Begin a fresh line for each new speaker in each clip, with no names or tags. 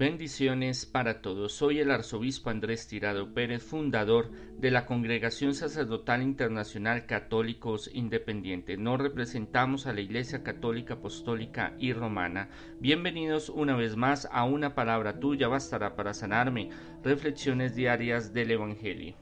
Bendiciones para todos. Soy el arzobispo Andrés Tirado Pérez, fundador de la Congregación Sacerdotal Internacional Católicos Independientes. Nos representamos a la Iglesia Católica Apostólica y Romana. Bienvenidos una vez más a una palabra tuya bastará para sanarme. Reflexiones diarias del Evangelio.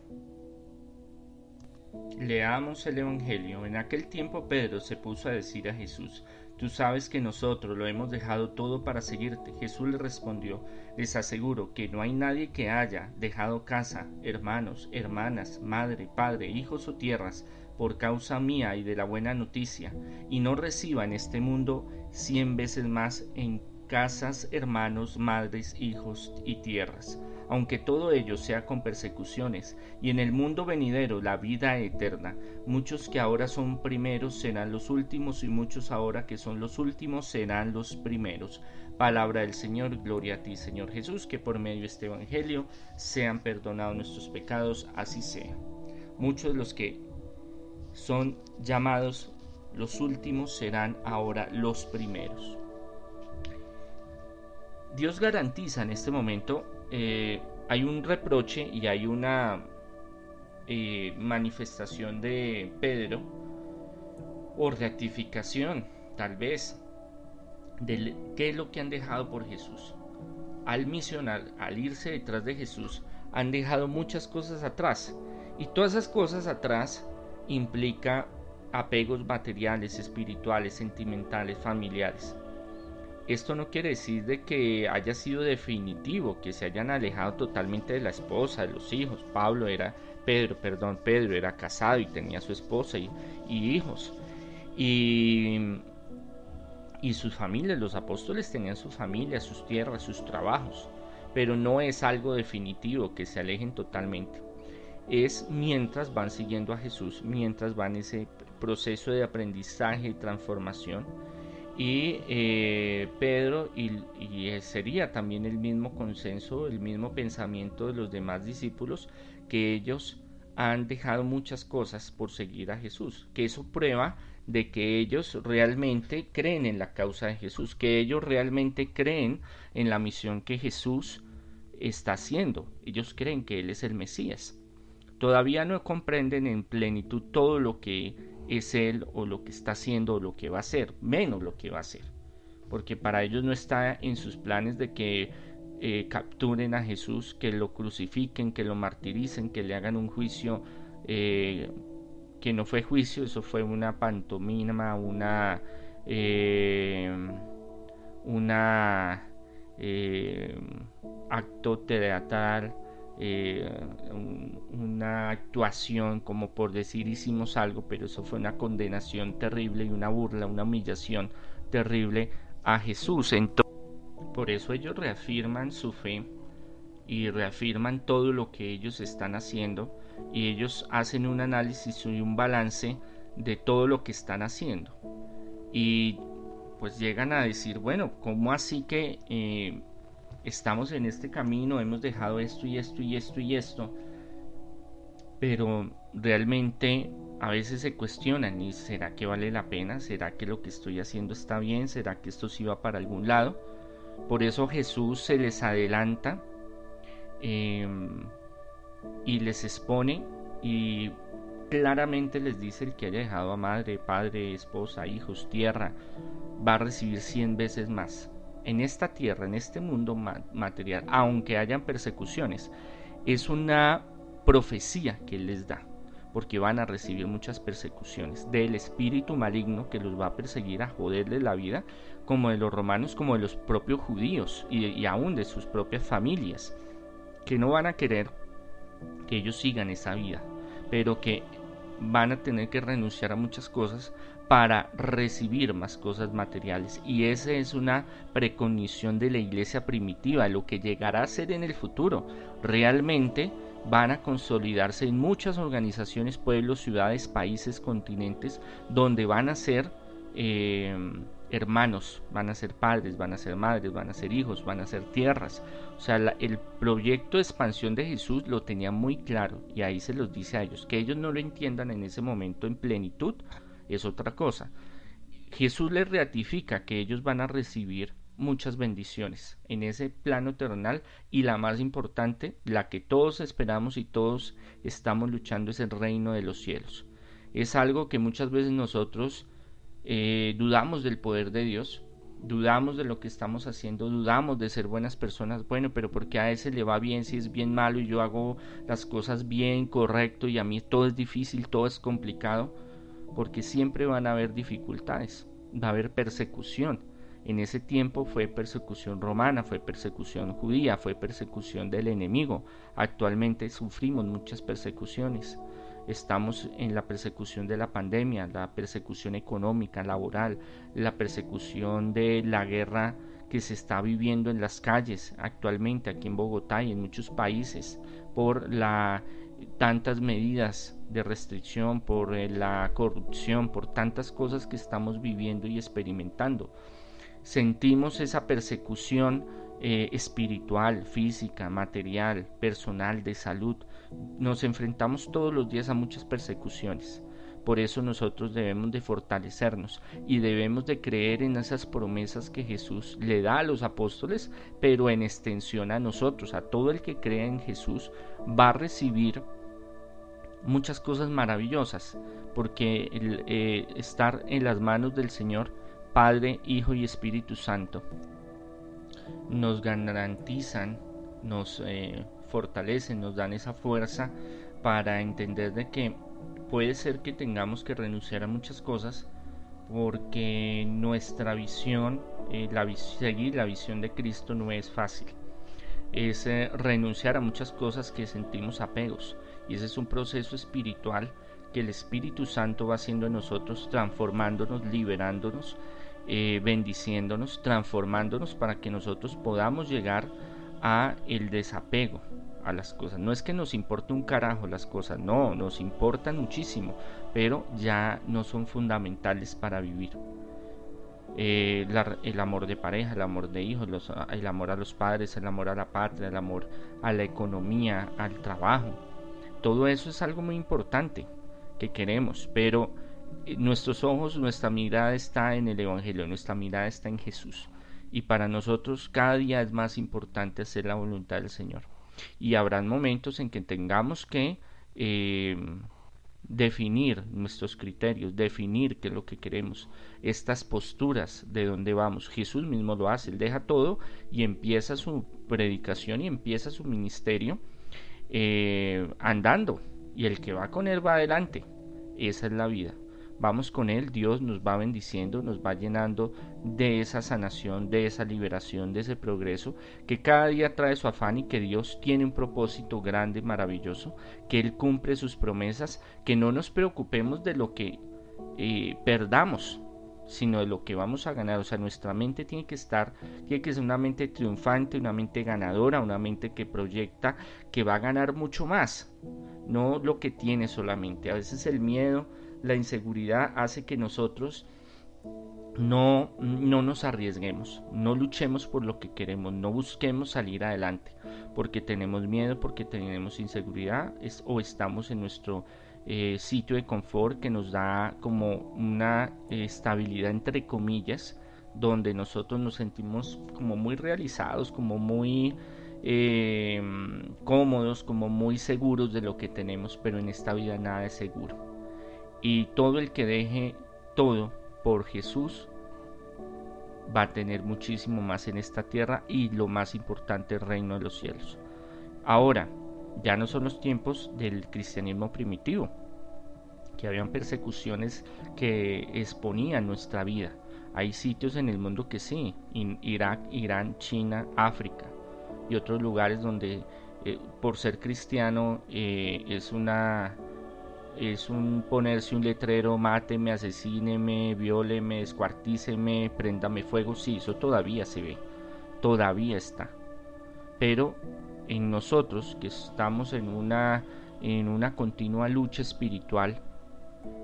Leamos el Evangelio. En aquel tiempo Pedro se puso a decir a Jesús, Tú sabes que nosotros lo hemos dejado todo para seguirte. Jesús le respondió, les aseguro que no hay nadie que haya dejado casa, hermanos, hermanas, madre, padre, hijos o tierras por causa mía y de la buena noticia, y no reciba en este mundo cien veces más en casas, hermanos, madres, hijos y tierras aunque todo ello sea con persecuciones, y en el mundo venidero la vida eterna. Muchos que ahora son primeros serán los últimos, y muchos ahora que son los últimos serán los primeros. Palabra del Señor, gloria a ti, Señor Jesús, que por medio de este Evangelio sean perdonados nuestros pecados, así sea. Muchos de los que son llamados los últimos serán ahora los primeros. Dios garantiza en este momento eh, hay un reproche y hay una eh, manifestación de Pedro o rectificación, tal vez, de qué es lo que han dejado por Jesús. Al misionar, al irse detrás de Jesús, han dejado muchas cosas atrás. Y todas esas cosas atrás implica apegos materiales, espirituales, sentimentales, familiares. Esto no quiere decir de que haya sido definitivo, que se hayan alejado totalmente de la esposa, de los hijos. Pablo era, Pedro, perdón, Pedro era casado y tenía su esposa y, hijos. Y, y sus familias, los apóstoles tenían su familia, sus tierras, sus trabajos. Pero no es algo definitivo que se alejen totalmente. Es mientras van siguiendo a Jesús, mientras van ese proceso de aprendizaje y transformación y eh, Pedro y, sería también el mismo consenso, el mismo pensamiento de los demás discípulos que ellos han dejado muchas cosas por seguir a Jesús, que eso prueba de que ellos realmente creen en la causa de Jesús, que ellos realmente creen en la misión que Jesús está haciendo, ellos creen que Él es el Mesías. Todavía no comprenden en plenitud todo lo que es él o lo que está haciendo o lo que va a hacer, menos lo que va a hacer. Porque para ellos no está en sus planes de que eh, capturen a Jesús, que lo crucifiquen, que lo martiricen, que le hagan un juicio eh, que no fue juicio, eso fue una pantomima, una, eh, una acto teatral eh, una actuación como por decir hicimos algo, pero eso fue una condenación terrible y una burla, una humillación terrible a Jesús. Entonces, por eso ellos reafirman su fe y reafirman todo lo que ellos están haciendo y ellos hacen un análisis y un balance de todo lo que están haciendo. Y pues llegan a decir, bueno, ¿cómo así que eh, estamos en este camino, hemos dejado esto y esto y esto y esto, pero realmente a veces se cuestionan y será que vale la pena, será que lo que estoy haciendo está bien, será que esto sí va para algún lado. Por eso Jesús se les adelanta em, y les expone y claramente les dice el que haya dejado a madre, padre, esposa, hijos, tierra, va a recibir cien veces más en esta tierra, en este mundo material, aunque hayan persecuciones, es una profecía que Él les da, porque van a recibir muchas persecuciones del espíritu maligno que los va a perseguir a joderles la vida, como de los romanos, como de los propios judíos y, y aún de sus propias familias, que no van a querer que ellos sigan esa vida, pero que van a tener que renunciar a muchas cosas para recibir más cosas materiales. Y esa es una preconición de la iglesia primitiva, lo que llegará a ser en el futuro. Realmente van a consolidarse en muchas organizaciones, pueblos, ciudades, países, continentes, donde van a ser eh, hermanos, van a ser padres, van a ser madres, van a ser hijos, van a ser tierras. O sea, el proyecto de expansión de Jesús lo tenía muy claro y ahí se los dice a ellos, que ellos no lo entiendan en ese momento en plenitud, es otra cosa. Jesús les ratifica que ellos van a recibir muchas bendiciones en ese plano terrenal y la más importante, la que todos esperamos y todos estamos luchando es el reino de los cielos. Es algo que muchas veces nosotros eh, dudamos del poder de Dios, dudamos de lo que estamos haciendo, dudamos de ser buenas personas, bueno, pero porque a ese le va bien si es bien malo y yo hago las cosas bien, correcto y a mí todo es difícil, todo es complicado, porque siempre van a haber dificultades, va a haber persecución. En ese tiempo fue persecución romana, fue persecución judía, fue persecución del enemigo. Actualmente sufrimos muchas persecuciones estamos en la persecución de la pandemia, la persecución económica, laboral, la persecución de la guerra que se está viviendo en las calles actualmente aquí en Bogotá y en muchos países por la tantas medidas de restricción, por eh, la corrupción, por tantas cosas que estamos viviendo y experimentando. Sentimos esa persecución eh, espiritual, física, material, personal, de salud. Nos enfrentamos todos los días a muchas persecuciones. Por eso nosotros debemos de fortalecernos y debemos de creer en esas promesas que Jesús le da a los apóstoles, pero en extensión a nosotros, a todo el que crea en Jesús, va a recibir muchas cosas maravillosas, porque el, eh, estar en las manos del Señor, Padre, Hijo y Espíritu Santo, nos garantizan, nos eh, fortalecen, nos dan esa fuerza para entender de que puede ser que tengamos que renunciar a muchas cosas porque nuestra visión, eh, la, seguir la visión de Cristo no es fácil. Es eh, renunciar a muchas cosas que sentimos apegos y ese es un proceso espiritual que el Espíritu Santo va haciendo en nosotros, transformándonos, liberándonos eh, bendiciéndonos, transformándonos para que nosotros podamos llegar a el desapego a las cosas. No es que nos importe un carajo las cosas, no, nos importan muchísimo, pero ya no son fundamentales para vivir. Eh, el amor de pareja, el amor de hijos, el amor a los padres, el amor a la patria, el amor a la economía, al trabajo. Todo eso es algo muy importante que queremos, pero eh, nuestros ojos, nuestra mirada está en el Evangelio, nuestra mirada está en Jesús. Y para nosotros cada día es más importante hacer la voluntad del Señor. Y habrán momentos en que tengamos que em, definir nuestros criterios, definir qué es lo que queremos, estas posturas de dónde vamos. Jesús mismo lo hace, él deja todo y empieza su predicación y empieza su ministerio eh, andando. Y el que va con él va adelante. Esa es la vida vamos con Él, Dios nos va bendiciendo, nos va llenando de esa sanación, de esa liberación, de ese progreso, que cada día trae su afán y que Dios tiene un propósito grande, maravilloso, que Él cumple sus promesas, que no nos preocupemos de lo que eh, perdamos, sino de lo que vamos a ganar. O sea, nuestra mente tiene que estar, tiene que ser una mente triunfante, una mente ganadora, una mente que proyecta que va a ganar mucho más, no lo que tiene solamente. A veces el miedo la inseguridad hace que nosotros no, no nos arriesguemos, no luchemos por lo que queremos, no busquemos salir adelante, porque tenemos miedo, porque tenemos inseguridad o estamos en nuestro eh, sitio de confort que nos da como una estabilidad entre comillas, donde nosotros nos sentimos como muy realizados, como muy eh, cómodos, como muy seguros de lo que tenemos, pero en esta vida nada es seguro y todo el que deje todo por Jesús va a tener muchísimo más en esta tierra y lo más importante el reino de los cielos. Ahora, ya no son los tiempos del cristianismo primitivo, que habían persecuciones que exponían nuestra vida. Hay sitios en el mundo que sí, en Irak, Irán, China, África y otros lugares donde eh, por ser cristiano eh, es una es un ponerse un letrero, máteme, asesíneme, vióleme, descuartíceme, préndame fuego, sí, eso todavía se ve, todavía está. Pero en nosotros que estamos en una, en una continua lucha espiritual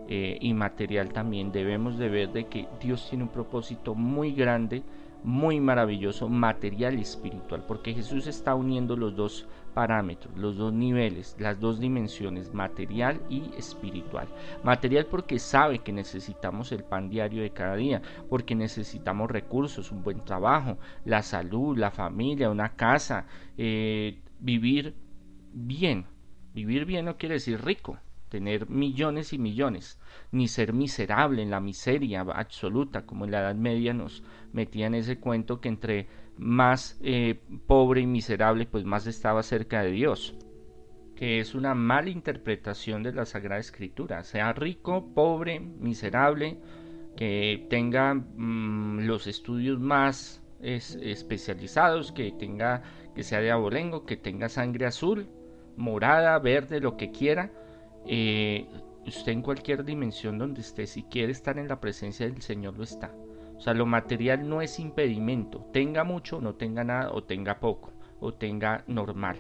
eh, y material también, debemos de ver de que Dios tiene un propósito muy grande muy maravilloso material y espiritual, porque Jesús está uniendo los dos parámetros, los dos niveles, las dos dimensiones, material y espiritual. Material porque sabe que necesitamos el pan diario de cada día, porque necesitamos recursos, un buen trabajo, la salud, la familia, una casa, eh, vivir bien. Vivir bien no quiere decir rico, tener millones y millones, ni ser miserable en la miseria absoluta, como en la Edad Media nos metían ese cuento que entre más eh, pobre y miserable, pues más estaba cerca de Dios, que es una mala interpretación de la Sagrada Escritura, sea rico, pobre, miserable, que tenga mm, los estudios más especializados, que tenga que sea de abolengo, que tenga sangre azul, morada, verde, lo que quiera, eh, usted en cualquier dimensión donde esté, si quiere estar en la presencia del Señor, lo está. O sea, lo material no es impedimento. Tenga mucho, no tenga nada, o tenga poco, o tenga normal.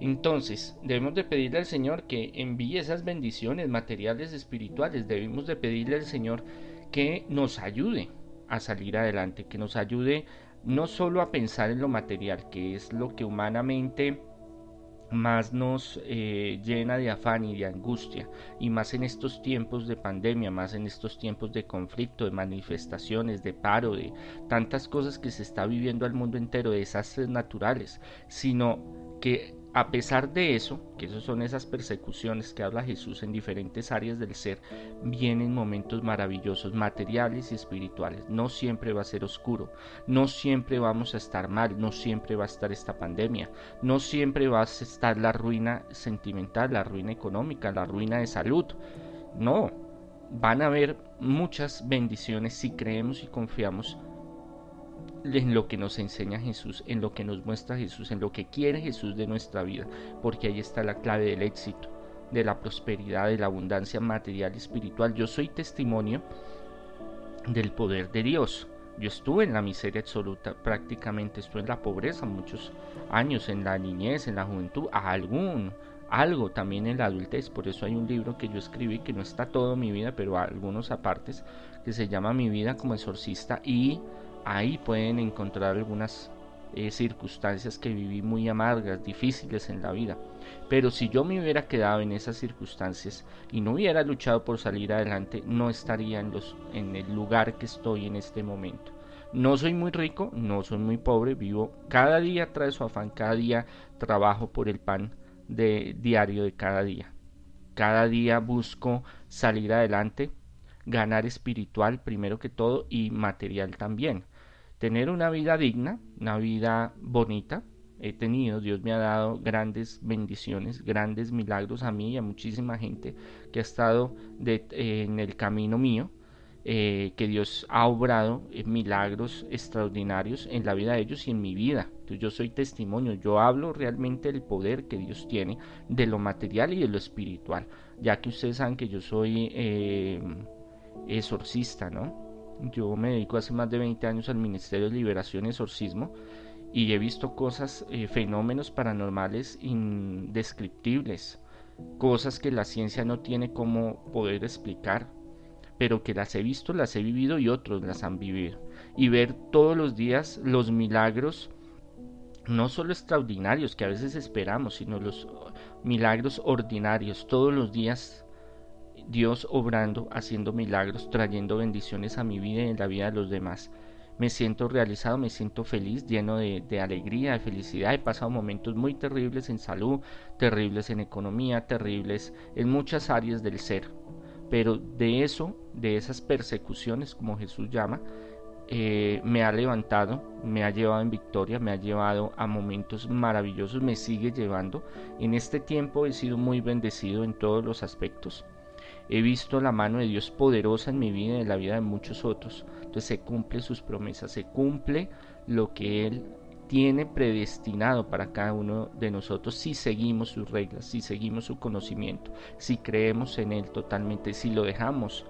Entonces, debemos de pedirle al Señor que envíe esas bendiciones materiales, espirituales. Debemos de pedirle al Señor que nos ayude a salir adelante, que nos ayude no solo a pensar en lo material, que es lo que humanamente más nos eh, llena de afán y de angustia, y más en estos tiempos de pandemia, más en estos tiempos de conflicto, de manifestaciones, de paro, de tantas cosas que se está viviendo al mundo entero, de desastres naturales, sino que a pesar de eso, que esos son esas persecuciones que habla Jesús en diferentes áreas del ser, vienen momentos maravillosos, materiales y espirituales. No siempre va a ser oscuro, no siempre vamos a estar mal, no siempre va a estar esta pandemia, no siempre va a estar la ruina sentimental, la ruina económica, la ruina de salud. No, van a haber muchas bendiciones si creemos y confiamos en lo que nos enseña Jesús, en lo que nos muestra Jesús, en lo que quiere Jesús de nuestra vida, porque ahí está la clave del éxito, de la prosperidad, de la abundancia material y espiritual. Yo soy testimonio del poder de Dios. Yo estuve en la miseria absoluta, prácticamente estuve en la pobreza muchos años, en la niñez, en la juventud, algún, algo también en la adultez. Por eso hay un libro que yo escribí que no está todo mi vida, pero algunos apartes, que se llama Mi vida como exorcista y ahí pueden encontrar algunas eh, circunstancias que viví muy amargas, difíciles en la vida. Pero si yo me hubiera quedado en esas circunstancias y no hubiera luchado por salir adelante, no estaría en, los, en el lugar que estoy en este momento. No soy muy rico, no soy muy pobre, vivo cada día trae su afán, cada día trabajo por el pan de diario de cada día. Cada día busco salir adelante, ganar espiritual primero que todo y material también tener una vida digna, una vida bonita. He tenido, Dios me ha dado grandes bendiciones, grandes milagros a mí y a muchísima gente que ha estado en el camino mío, eh, que Dios ha obrado milagros extraordinarios en la vida de ellos y en mi vida. Entonces yo soy testimonio, yo hablo realmente del poder que Dios tiene, de lo material y de lo espiritual, ya que ustedes saben que yo soy eh, exorcista, ¿no? Yo me dedico hace más de 20 años al Ministerio de Liberación y Exorcismo y he visto cosas, eh, fenómenos paranormales indescriptibles, cosas que la ciencia no tiene como poder explicar, pero que las he visto, las he vivido y otros las han vivido. Y ver todos los días los milagros, no solo extraordinarios que a veces esperamos, sino los milagros ordinarios, todos los días Dios obrando, haciendo milagros, trayendo bendiciones a mi vida y en la vida de los demás. Me siento realizado, me siento feliz, lleno de, alegría, de felicidad. He pasado momentos muy terribles en salud, terribles en economía, terribles en muchas áreas del ser. Pero de eso, de esas persecuciones, como Jesús llama, eh, me ha levantado, me ha llevado en victoria, me ha llevado a momentos maravillosos, me sigue llevando. En este tiempo he sido muy bendecido en todos los aspectos. He visto la mano de Dios poderosa en mi vida y en la vida de muchos otros. Entonces se cumple sus promesas, se cumple lo que Él tiene predestinado para cada uno de nosotros si seguimos sus reglas, si seguimos su conocimiento, si creemos en Él totalmente, si lo dejamos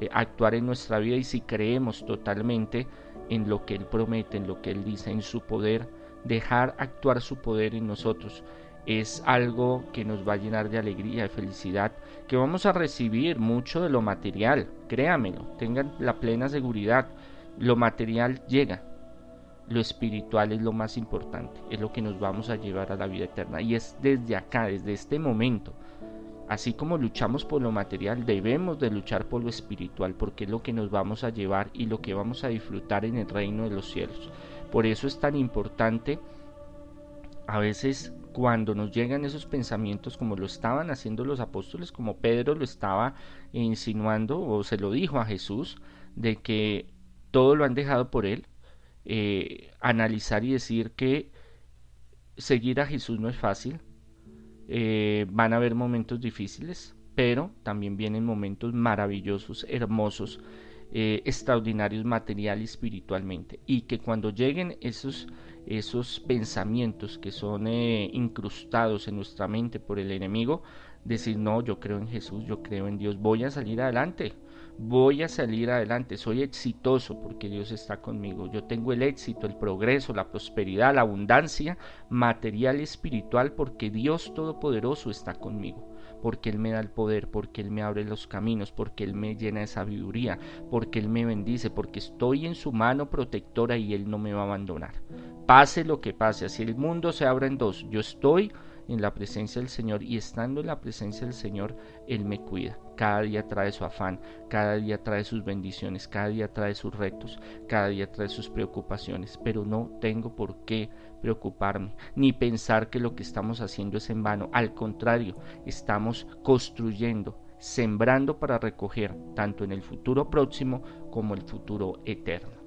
eh, actuar en nuestra vida y si creemos totalmente en lo que Él promete, en lo que Él dice, en su poder, dejar actuar su poder en nosotros es algo que nos va a llenar de alegría, de felicidad, que vamos a recibir mucho de lo material, créamelo, tengan la plena seguridad, lo material llega, lo espiritual es lo más importante, es lo que nos vamos a llevar a la vida eterna. Y es desde acá, desde este momento. Así como luchamos por lo material, debemos de luchar por lo espiritual, porque es lo que nos vamos a llevar y lo que vamos a disfrutar en el reino de los cielos. Por eso es tan importante a veces cuando nos llegan esos pensamientos como lo estaban haciendo los apóstoles, como Pedro lo estaba insinuando o se lo dijo a Jesús, de que todo lo han dejado por él, eh, analizar y decir que seguir a Jesús no es fácil, eh, van a haber momentos difíciles, pero también vienen momentos maravillosos, hermosos, eh, extraordinarios material y espiritualmente, y que cuando lleguen esos esos pensamientos que son incrustados en nuestra mente por el enemigo, decir, no, yo creo en Jesús, yo creo en Dios, voy a salir adelante, voy a salir adelante, soy exitoso porque Dios está conmigo. Yo tengo el éxito, el progreso, la prosperidad, la abundancia material y espiritual porque Dios Todopoderoso está conmigo. Porque Él me da el poder, porque Él me abre los caminos, porque Él me llena de sabiduría, porque Él me bendice, porque estoy en su mano protectora y Él no me va a abandonar. Pase lo que pase, así el mundo se abra en dos, yo estoy en la presencia del Señor y estando en la presencia del Señor, Él me cuida. Cada día trae su afán, cada día trae sus bendiciones, cada día trae sus retos, cada día trae sus preocupaciones, pero no tengo por qué preocuparme ni pensar que lo que estamos haciendo es en vano. Al contrario, estamos construyendo, sembrando para recoger tanto en el futuro próximo como el futuro eterno.